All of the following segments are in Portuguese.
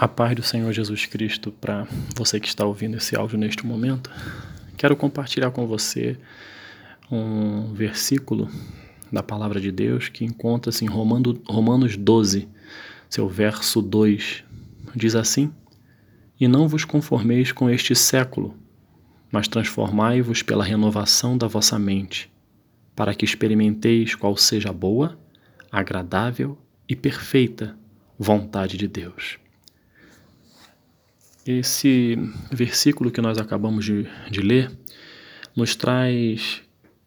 A paz do Senhor Jesus Cristo para você que está ouvindo esse áudio neste momento. Quero compartilhar com você um versículo da palavra de Deus que encontra-se em Romanos 12, seu verso 2. Diz assim: E não vos conformeis com este século, mas transformai-vos pela renovação da vossa mente, para que experimenteis qual seja a boa, agradável e perfeita vontade de Deus. Esse versículo que nós acabamos de, de ler nos traz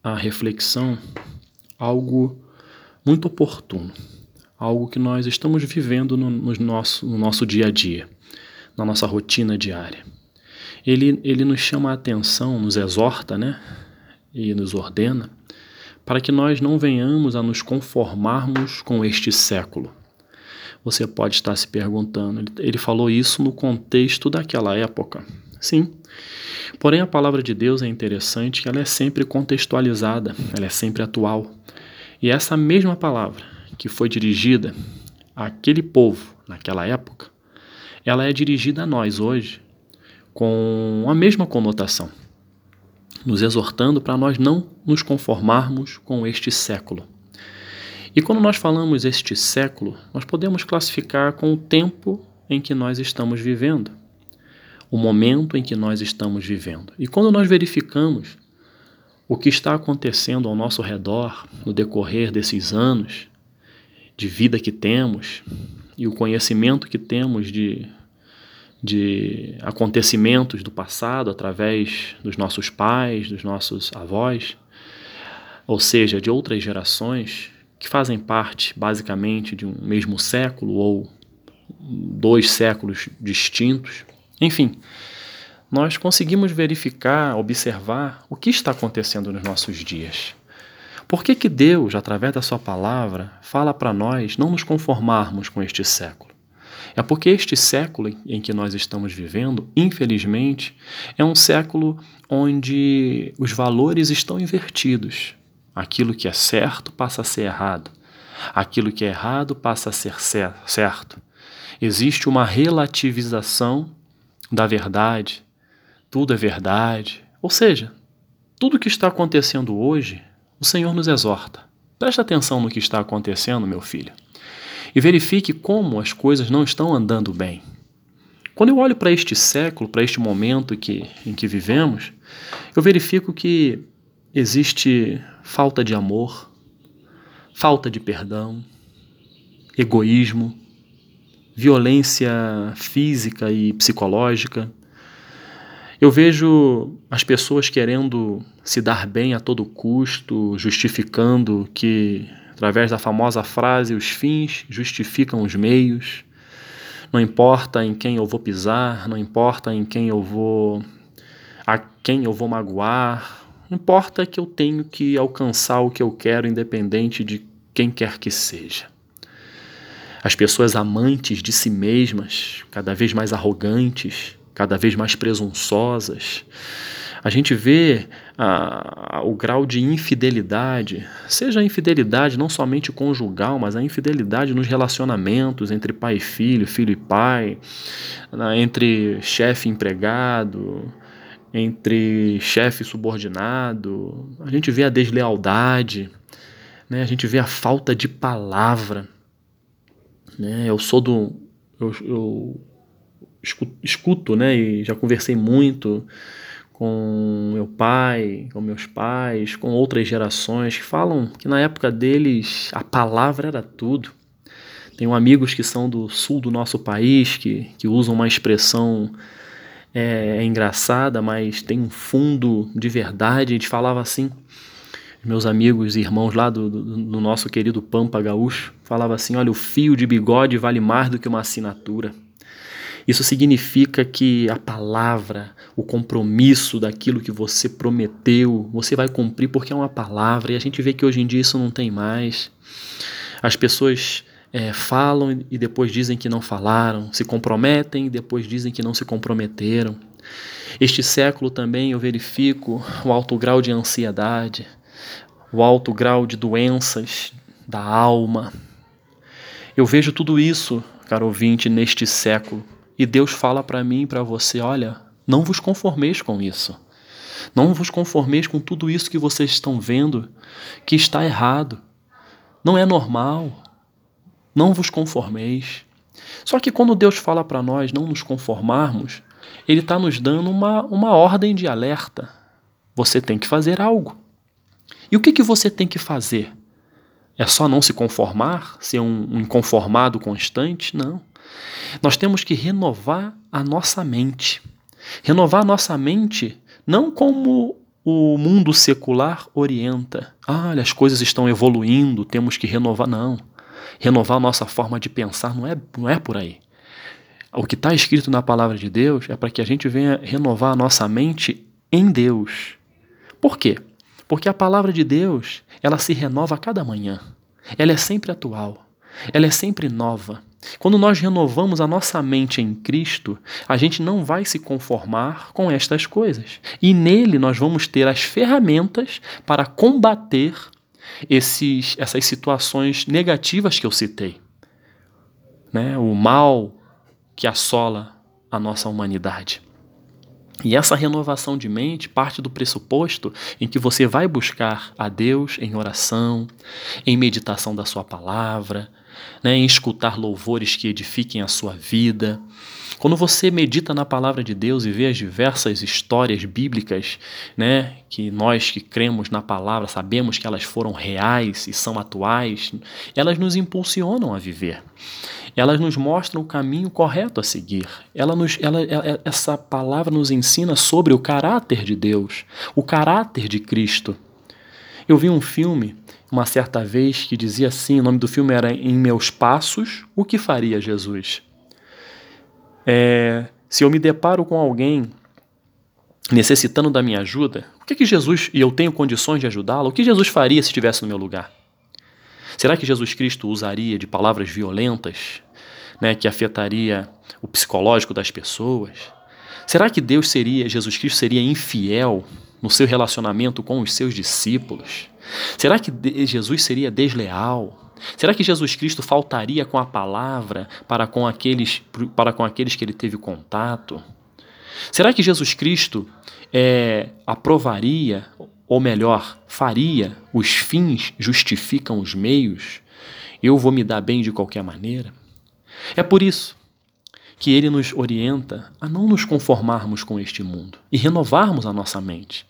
a reflexão algo muito oportuno, algo que nós estamos vivendo no, no, nosso, no nosso dia a dia, na nossa rotina diária. Ele, ele nos chama a atenção, nos exorta, né? E nos ordena para que nós não venhamos a nos conformarmos com este século você pode estar se perguntando, ele falou isso no contexto daquela época. Sim. Porém, a palavra de Deus é interessante que ela é sempre contextualizada, ela é sempre atual. E essa mesma palavra que foi dirigida àquele povo naquela época, ela é dirigida a nós hoje com a mesma conotação, nos exortando para nós não nos conformarmos com este século. E quando nós falamos este século, nós podemos classificar com o tempo em que nós estamos vivendo, o momento em que nós estamos vivendo. E quando nós verificamos o que está acontecendo ao nosso redor no decorrer desses anos de vida que temos e o conhecimento que temos de, de acontecimentos do passado através dos nossos pais, dos nossos avós, ou seja, de outras gerações, que fazem parte basicamente de um mesmo século ou dois séculos distintos. Enfim, nós conseguimos verificar, observar o que está acontecendo nos nossos dias. Por que, que Deus, através da Sua palavra, fala para nós não nos conformarmos com este século? É porque este século em que nós estamos vivendo, infelizmente, é um século onde os valores estão invertidos. Aquilo que é certo passa a ser errado. Aquilo que é errado passa a ser certo. Existe uma relativização da verdade. Tudo é verdade. Ou seja, tudo que está acontecendo hoje, o Senhor nos exorta. Preste atenção no que está acontecendo, meu filho, e verifique como as coisas não estão andando bem. Quando eu olho para este século, para este momento que, em que vivemos, eu verifico que existe falta de amor, falta de perdão, egoísmo, violência física e psicológica. Eu vejo as pessoas querendo se dar bem a todo custo, justificando que, através da famosa frase, os fins justificam os meios. Não importa em quem eu vou pisar, não importa em quem eu vou a quem eu vou magoar, Importa que eu tenho que alcançar o que eu quero, independente de quem quer que seja. As pessoas amantes de si mesmas, cada vez mais arrogantes, cada vez mais presunçosas. A gente vê ah, o grau de infidelidade, seja a infidelidade não somente conjugal, mas a infidelidade nos relacionamentos entre pai e filho, filho e pai, entre chefe e empregado, entre chefe e subordinado, a gente vê a deslealdade, né? a gente vê a falta de palavra. Né? Eu sou do. Eu, eu escuto, escuto, né? E já conversei muito com meu pai, com meus pais, com outras gerações que falam que na época deles a palavra era tudo. Tenho amigos que são do sul do nosso país que, que usam uma expressão é, é engraçada, mas tem um fundo de verdade. A gente falava assim, meus amigos e irmãos lá do, do, do nosso querido Pampa Gaúcho, falava assim: olha, o fio de bigode vale mais do que uma assinatura. Isso significa que a palavra, o compromisso daquilo que você prometeu, você vai cumprir porque é uma palavra, e a gente vê que hoje em dia isso não tem mais. As pessoas é, falam e depois dizem que não falaram, se comprometem e depois dizem que não se comprometeram. Este século também eu verifico o alto grau de ansiedade, o alto grau de doenças da alma. Eu vejo tudo isso, caro ouvinte, neste século. e Deus fala para mim e para você: olha, não vos conformeis com isso. Não vos conformeis com tudo isso que vocês estão vendo que está errado. Não é normal. Não vos conformeis. Só que quando Deus fala para nós não nos conformarmos, Ele está nos dando uma, uma ordem de alerta. Você tem que fazer algo. E o que, que você tem que fazer? É só não se conformar, ser um, um inconformado constante? Não. Nós temos que renovar a nossa mente. Renovar a nossa mente não como o mundo secular orienta. Ah, as coisas estão evoluindo, temos que renovar. Não. Renovar nossa forma de pensar não é, não é por aí. O que está escrito na palavra de Deus é para que a gente venha renovar a nossa mente em Deus. Por quê? Porque a palavra de Deus, ela se renova a cada manhã. Ela é sempre atual. Ela é sempre nova. Quando nós renovamos a nossa mente em Cristo, a gente não vai se conformar com estas coisas. E nele nós vamos ter as ferramentas para combater esses, essas situações negativas que eu citei. Né? O mal que assola a nossa humanidade. E essa renovação de mente parte do pressuposto em que você vai buscar a Deus em oração, em meditação da Sua palavra, né, em escutar louvores que edifiquem a sua vida. Quando você medita na palavra de Deus e vê as diversas histórias bíblicas, né, que nós que cremos na palavra sabemos que elas foram reais e são atuais, elas nos impulsionam a viver. Elas nos mostram o caminho correto a seguir. Ela nos, ela, essa palavra nos ensina sobre o caráter de Deus, o caráter de Cristo. Eu vi um filme uma certa vez que dizia assim: o nome do filme era Em Meus Passos, o que faria Jesus? É, se eu me deparo com alguém necessitando da minha ajuda, o que, que Jesus, e eu tenho condições de ajudá-lo, o que Jesus faria se estivesse no meu lugar? Será que Jesus Cristo usaria de palavras violentas, né, que afetaria o psicológico das pessoas? Será que Deus seria, Jesus Cristo seria infiel no seu relacionamento com os seus discípulos? Será que Jesus seria desleal? Será que Jesus Cristo faltaria com a palavra para com aqueles, para com aqueles que ele teve contato? Será que Jesus Cristo é, aprovaria, ou melhor, faria os fins justificam os meios? Eu vou me dar bem de qualquer maneira? É por isso que ele nos orienta a não nos conformarmos com este mundo e renovarmos a nossa mente.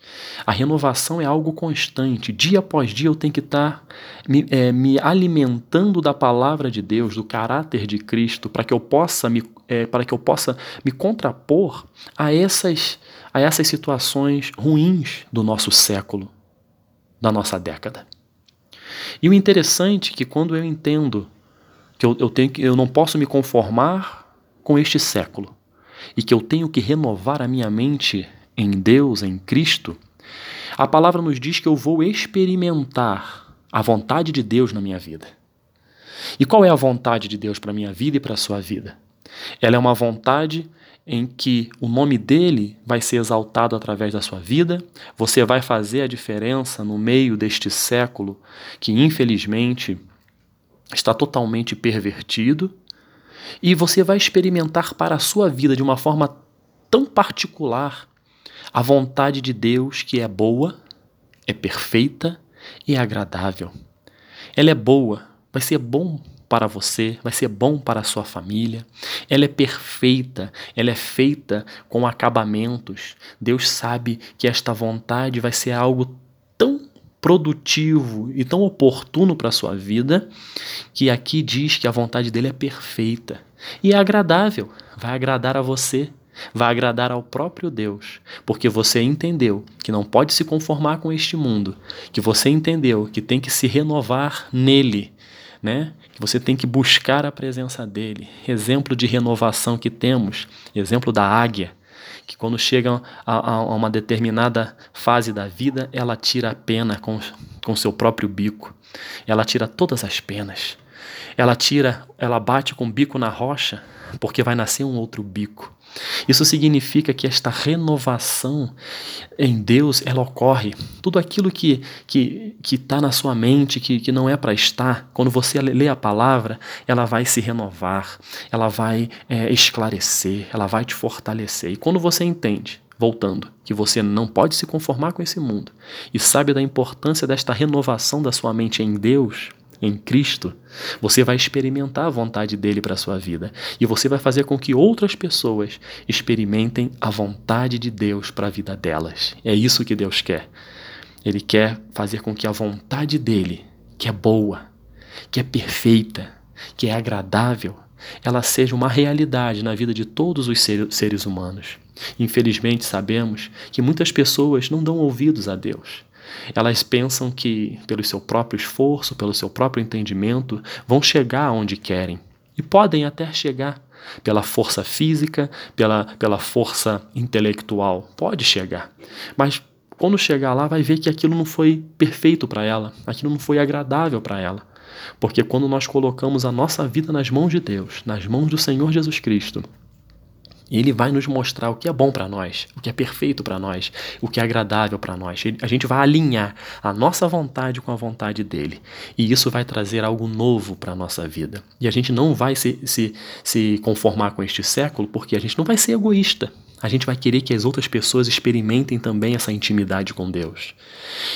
A renovação é algo constante. Dia após dia eu tenho que estar me, é, me alimentando da palavra de Deus, do caráter de Cristo, para que eu possa me, é, para que eu possa me contrapor a essas, a essas situações ruins do nosso século, da nossa década. E o interessante é que quando eu entendo que eu, eu, tenho que, eu não posso me conformar com este século e que eu tenho que renovar a minha mente em Deus, em Cristo, a palavra nos diz que eu vou experimentar a vontade de Deus na minha vida. E qual é a vontade de Deus para a minha vida e para a sua vida? Ela é uma vontade em que o nome dele vai ser exaltado através da sua vida, você vai fazer a diferença no meio deste século que, infelizmente, está totalmente pervertido e você vai experimentar para a sua vida de uma forma tão particular a vontade de Deus que é boa, é perfeita e é agradável. Ela é boa, vai ser bom para você, vai ser bom para a sua família. Ela é perfeita, ela é feita com acabamentos. Deus sabe que esta vontade vai ser algo tão produtivo e tão oportuno para a sua vida, que aqui diz que a vontade dele é perfeita e é agradável, vai agradar a você, vai agradar ao próprio Deus, porque você entendeu que não pode se conformar com este mundo, que você entendeu que tem que se renovar nele, né? Que você tem que buscar a presença dele. Exemplo de renovação que temos, exemplo da águia que quando chega a, a, uma determinada fase da vida, ela tira a pena com, com seu próprio bico. Ela tira todas as penas. Ela tira, ela bate com o bico na rocha, porque vai nascer um outro bico. Isso significa que esta renovação em Deus ela ocorre. Tudo aquilo que que que está na sua mente que, que não é para estar, quando você lê a palavra, ela vai se renovar, ela vai é, esclarecer, ela vai te fortalecer. E quando você entende Voltando, que você não pode se conformar com esse mundo e sabe da importância desta renovação da sua mente em Deus, em Cristo, você vai experimentar a vontade dele para a sua vida e você vai fazer com que outras pessoas experimentem a vontade de Deus para a vida delas. É isso que Deus quer. Ele quer fazer com que a vontade dele, que é boa, que é perfeita, que é agradável, ela seja uma realidade na vida de todos os seres humanos. Infelizmente, sabemos que muitas pessoas não dão ouvidos a Deus. Elas pensam que, pelo seu próprio esforço, pelo seu próprio entendimento, vão chegar onde querem. E podem até chegar pela força física, pela, pela força intelectual. Pode chegar. Mas quando chegar lá, vai ver que aquilo não foi perfeito para ela, aquilo não foi agradável para ela. Porque quando nós colocamos a nossa vida nas mãos de Deus, nas mãos do Senhor Jesus Cristo, e ele vai nos mostrar o que é bom para nós, o que é perfeito para nós, o que é agradável para nós. A gente vai alinhar a nossa vontade com a vontade dele. E isso vai trazer algo novo para a nossa vida. E a gente não vai se, se, se conformar com este século porque a gente não vai ser egoísta. A gente vai querer que as outras pessoas experimentem também essa intimidade com Deus.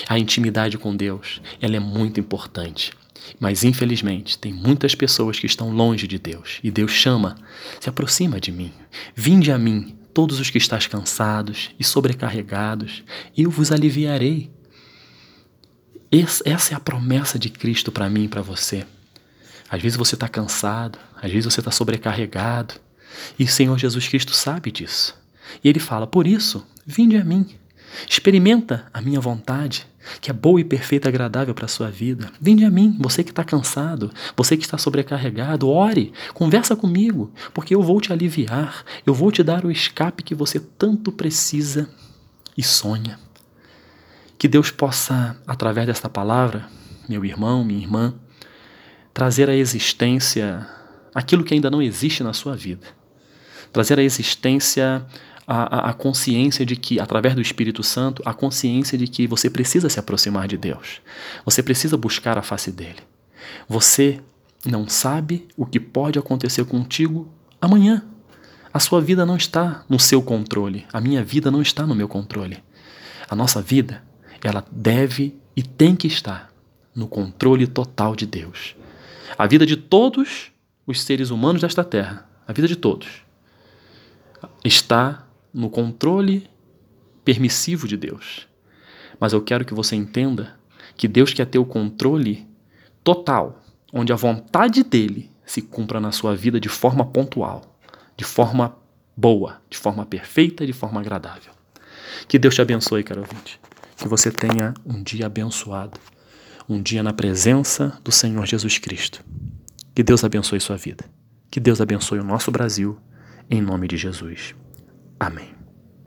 A intimidade com Deus, ela é muito importante. Mas infelizmente, tem muitas pessoas que estão longe de Deus, e Deus chama: "Se aproxima de mim. Vinde a mim, todos os que estáis cansados e sobrecarregados, eu vos aliviarei." Essa é a promessa de Cristo para mim e para você. Às vezes você está cansado, às vezes você está sobrecarregado, e o Senhor Jesus Cristo sabe disso. E ele fala: Por isso, vinde a mim, experimenta a minha vontade, que é boa e perfeita agradável para a sua vida. Vinde a mim, você que está cansado, você que está sobrecarregado, ore, conversa comigo, porque eu vou te aliviar, eu vou te dar o escape que você tanto precisa e sonha. Que Deus possa, através desta palavra, meu irmão, minha irmã, trazer à existência aquilo que ainda não existe na sua vida. Trazer à existência a, a, consciência de que, através do Espírito Santo, a consciência de que você precisa se aproximar de Deus. Você precisa buscar a face dele. Você não sabe o que pode acontecer contigo amanhã. A sua vida não está no seu controle. A minha vida não está no meu controle. A nossa vida, ela deve e tem que estar no controle total de Deus. A vida de todos os seres humanos desta terra, a vida de todos, está no controle permissivo de Deus. Mas eu quero que você entenda que Deus quer ter o controle total, onde a vontade dele se cumpra na sua vida de forma pontual, de forma boa, de forma perfeita, de forma agradável. Que Deus te abençoe, caro ouvinte. Que você tenha um dia abençoado, um dia na presença do Senhor Jesus Cristo. Que Deus abençoe sua vida. Que Deus abençoe o nosso Brasil, em nome de Jesus. Amén.